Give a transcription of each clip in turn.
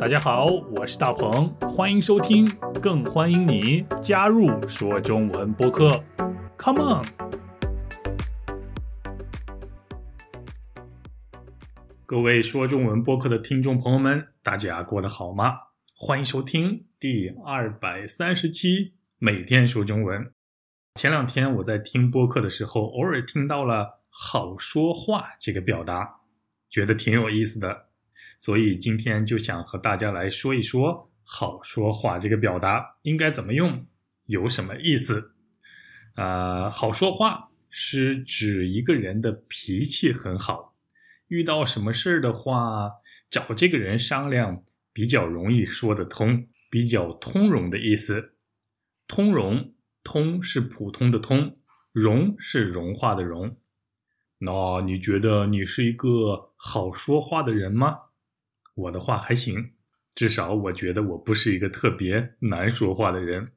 大家好，我是大鹏，欢迎收听，更欢迎你加入说中文播客。Come on！各位说中文播客的听众朋友们，大家过得好吗？欢迎收听第二百三十期，每天说中文。前两天我在听播客的时候，偶尔听到了“好说话”这个表达，觉得挺有意思的。所以今天就想和大家来说一说“好说话”这个表达应该怎么用，有什么意思？啊，好说话是指一个人的脾气很好，遇到什么事儿的话，找这个人商量比较容易说得通，比较通融的意思。通融，通是普通的通，融是融化的融。那你觉得你是一个好说话的人吗？我的话还行，至少我觉得我不是一个特别难说话的人，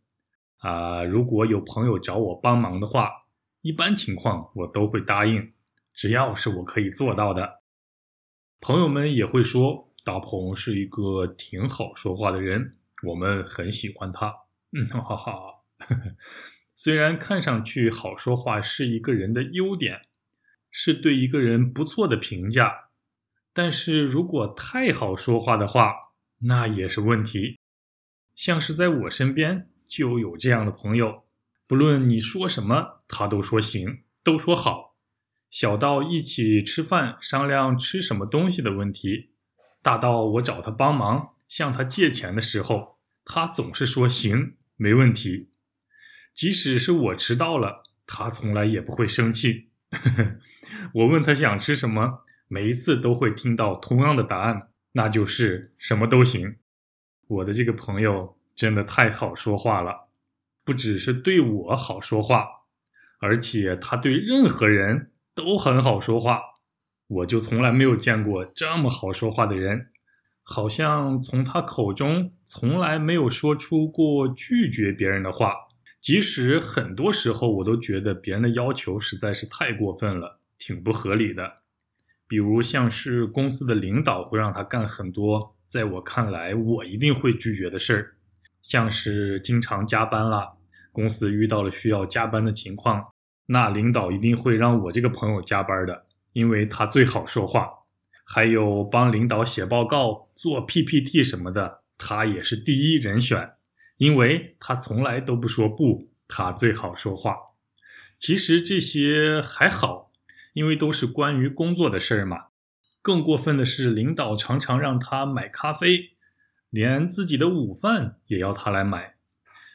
啊，如果有朋友找我帮忙的话，一般情况我都会答应，只要是我可以做到的。朋友们也会说大鹏是一个挺好说话的人，我们很喜欢他。嗯，哈哈，虽然看上去好说话是一个人的优点，是对一个人不错的评价。但是如果太好说话的话，那也是问题。像是在我身边就有这样的朋友，不论你说什么，他都说行，都说好。小到一起吃饭商量吃什么东西的问题，大到我找他帮忙向他借钱的时候，他总是说行，没问题。即使是我迟到了，他从来也不会生气。我问他想吃什么。每一次都会听到同样的答案，那就是什么都行。我的这个朋友真的太好说话了，不只是对我好说话，而且他对任何人都很好说话。我就从来没有见过这么好说话的人，好像从他口中从来没有说出过拒绝别人的话。即使很多时候我都觉得别人的要求实在是太过分了，挺不合理的。比如像是公司的领导会让他干很多，在我看来我一定会拒绝的事儿，像是经常加班啦，公司遇到了需要加班的情况，那领导一定会让我这个朋友加班的，因为他最好说话。还有帮领导写报告、做 PPT 什么的，他也是第一人选，因为他从来都不说不，他最好说话。其实这些还好。因为都是关于工作的事儿嘛，更过分的是，领导常常让他买咖啡，连自己的午饭也要他来买。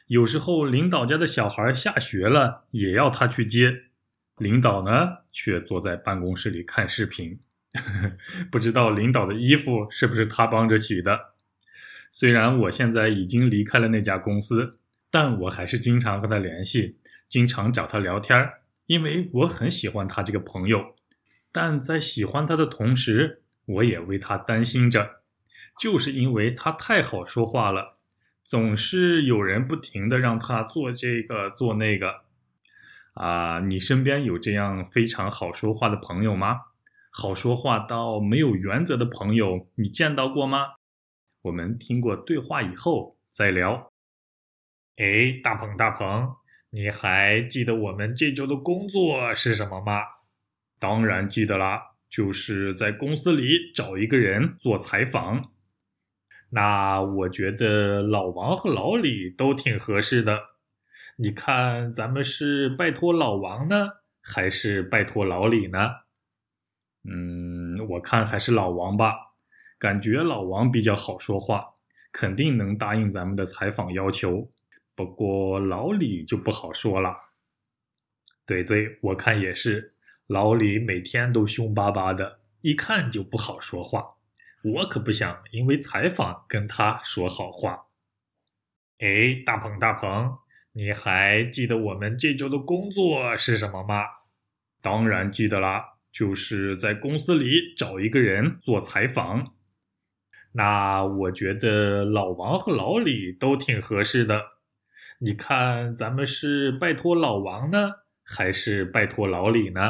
有时候，领导家的小孩下学了，也要他去接。领导呢，却坐在办公室里看视频，不知道领导的衣服是不是他帮着洗的。虽然我现在已经离开了那家公司，但我还是经常和他联系，经常找他聊天儿。因为我很喜欢他这个朋友，但在喜欢他的同时，我也为他担心着，就是因为他太好说话了，总是有人不停的让他做这个做那个。啊，你身边有这样非常好说话的朋友吗？好说话到没有原则的朋友，你见到过吗？我们听过对话以后再聊。哎，大鹏，大鹏。你还记得我们这周的工作是什么吗？当然记得啦，就是在公司里找一个人做采访。那我觉得老王和老李都挺合适的。你看，咱们是拜托老王呢，还是拜托老李呢？嗯，我看还是老王吧，感觉老王比较好说话，肯定能答应咱们的采访要求。不过老李就不好说了，对对，我看也是，老李每天都凶巴巴的，一看就不好说话。我可不想因为采访跟他说好话。哎，大鹏大鹏，你还记得我们这周的工作是什么吗？当然记得啦，就是在公司里找一个人做采访。那我觉得老王和老李都挺合适的。你看，咱们是拜托老王呢，还是拜托老李呢？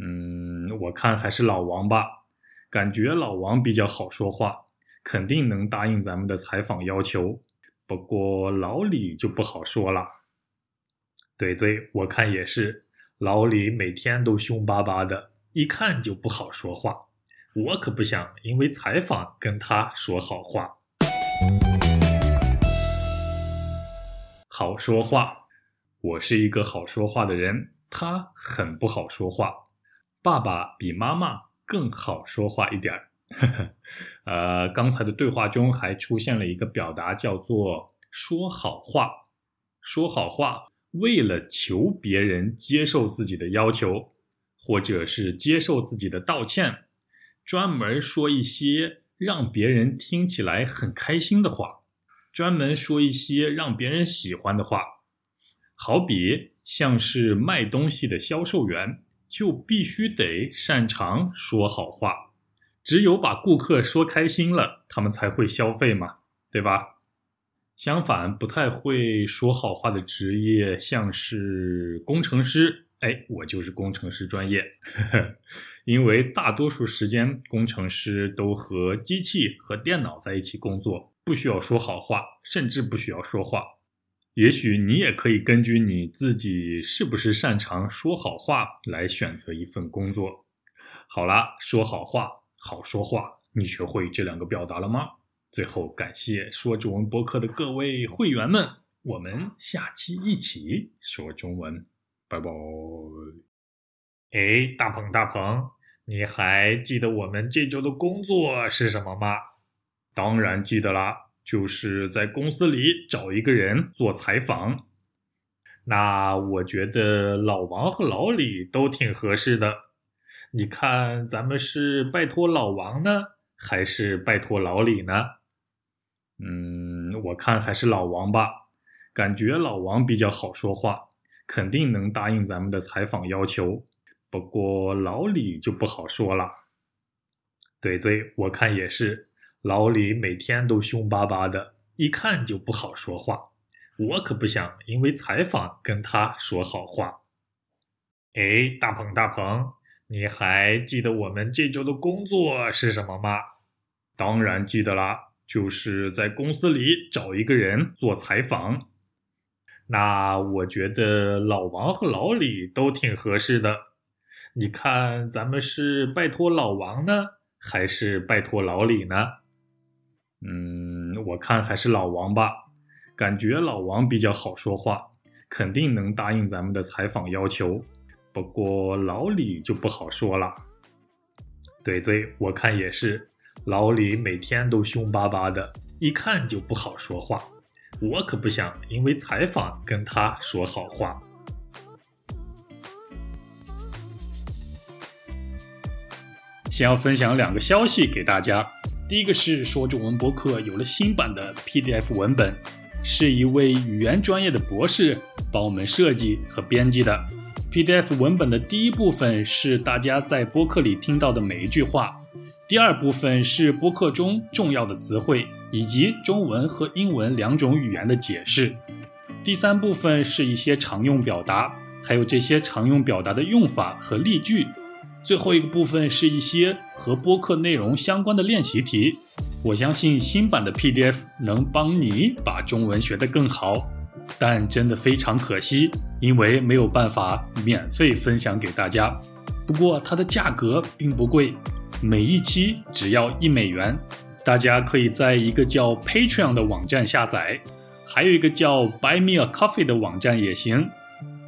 嗯，我看还是老王吧，感觉老王比较好说话，肯定能答应咱们的采访要求。不过老李就不好说了。对对，我看也是。老李每天都凶巴巴的，一看就不好说话。我可不想因为采访跟他说好话。好说话，我是一个好说话的人，他很不好说话。爸爸比妈妈更好说话一点儿。呃，刚才的对话中还出现了一个表达，叫做说好话。说好话。为了求别人接受自己的要求，或者是接受自己的道歉，专门说一些让别人听起来很开心的话，专门说一些让别人喜欢的话。好比像是卖东西的销售员，就必须得擅长说好话，只有把顾客说开心了，他们才会消费嘛，对吧？相反，不太会说好话的职业，像是工程师。哎，我就是工程师专业，呵 呵因为大多数时间工程师都和机器和电脑在一起工作，不需要说好话，甚至不需要说话。也许你也可以根据你自己是不是擅长说好话来选择一份工作。好啦，说好话，好说话，你学会这两个表达了吗？最后，感谢说中文博客的各位会员们，我们下期一起说中文，拜拜。哎，大鹏大鹏，你还记得我们这周的工作是什么吗？当然记得啦，就是在公司里找一个人做采访。那我觉得老王和老李都挺合适的，你看咱们是拜托老王呢，还是拜托老李呢？嗯，我看还是老王吧，感觉老王比较好说话，肯定能答应咱们的采访要求。不过老李就不好说了。对对，我看也是，老李每天都凶巴巴的，一看就不好说话。我可不想因为采访跟他说好话。哎，大鹏大鹏，你还记得我们这周的工作是什么吗？当然记得啦。就是在公司里找一个人做采访，那我觉得老王和老李都挺合适的。你看，咱们是拜托老王呢，还是拜托老李呢？嗯，我看还是老王吧，感觉老王比较好说话，肯定能答应咱们的采访要求。不过老李就不好说了。对对，我看也是。老李每天都凶巴巴的，一看就不好说话。我可不想因为采访跟他说好话。先要分享两个消息给大家。第一个是说中文播客有了新版的 PDF 文本，是一位语言专业的博士帮我们设计和编辑的。PDF 文本的第一部分是大家在播客里听到的每一句话。第二部分是播客中重要的词汇，以及中文和英文两种语言的解释。第三部分是一些常用表达，还有这些常用表达的用法和例句。最后一个部分是一些和播客内容相关的练习题。我相信新版的 PDF 能帮你把中文学得更好，但真的非常可惜，因为没有办法免费分享给大家。不过它的价格并不贵。每一期只要一美元，大家可以在一个叫 Patreon 的网站下载，还有一个叫 Buy Me a Coffee 的网站也行。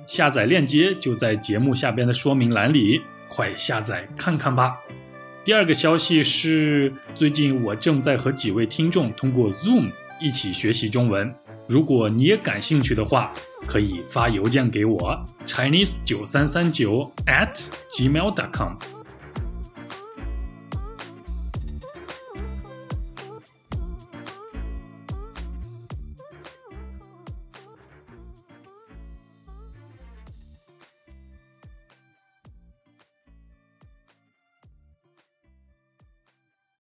下载链接就在节目下边的说明栏里，快下载看看吧。第二个消息是，最近我正在和几位听众通过 Zoom 一起学习中文。如果你也感兴趣的话，可以发邮件给我 Chinese 九三三九 at gmail.com。